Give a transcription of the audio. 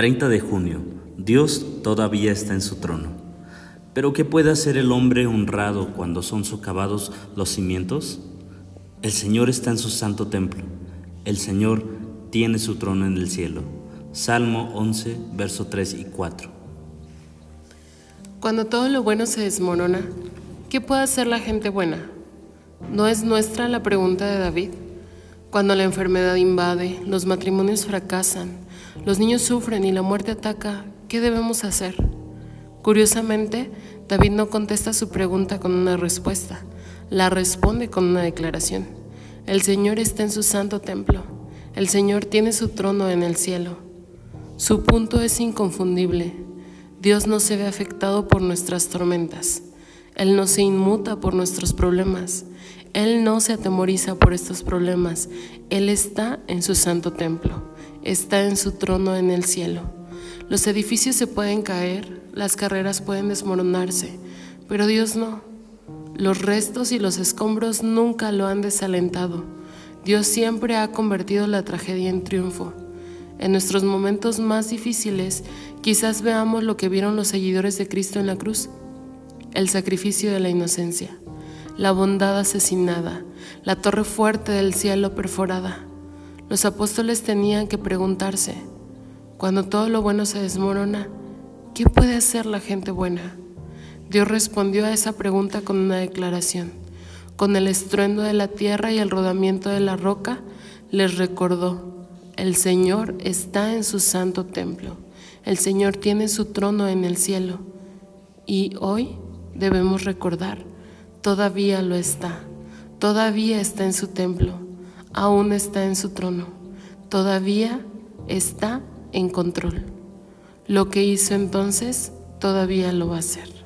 30 de junio. Dios todavía está en su trono. Pero ¿qué puede hacer el hombre honrado cuando son socavados los cimientos? El Señor está en su santo templo. El Señor tiene su trono en el cielo. Salmo 11, verso 3 y 4. Cuando todo lo bueno se desmorona, ¿qué puede hacer la gente buena? ¿No es nuestra la pregunta de David? Cuando la enfermedad invade, los matrimonios fracasan, los niños sufren y la muerte ataca, ¿qué debemos hacer? Curiosamente, David no contesta su pregunta con una respuesta, la responde con una declaración. El Señor está en su santo templo, el Señor tiene su trono en el cielo. Su punto es inconfundible, Dios no se ve afectado por nuestras tormentas. Él no se inmuta por nuestros problemas. Él no se atemoriza por estos problemas. Él está en su santo templo. Está en su trono en el cielo. Los edificios se pueden caer, las carreras pueden desmoronarse, pero Dios no. Los restos y los escombros nunca lo han desalentado. Dios siempre ha convertido la tragedia en triunfo. En nuestros momentos más difíciles, quizás veamos lo que vieron los seguidores de Cristo en la cruz, el sacrificio de la inocencia, la bondad asesinada, la torre fuerte del cielo perforada. Los apóstoles tenían que preguntarse, cuando todo lo bueno se desmorona, ¿qué puede hacer la gente buena? Dios respondió a esa pregunta con una declaración. Con el estruendo de la tierra y el rodamiento de la roca, les recordó, el Señor está en su santo templo. El Señor tiene su trono en el cielo. Y hoy debemos recordar, todavía lo está. Todavía está en su templo. Aún está en su trono. Todavía está en control. Lo que hizo entonces, todavía lo va a hacer.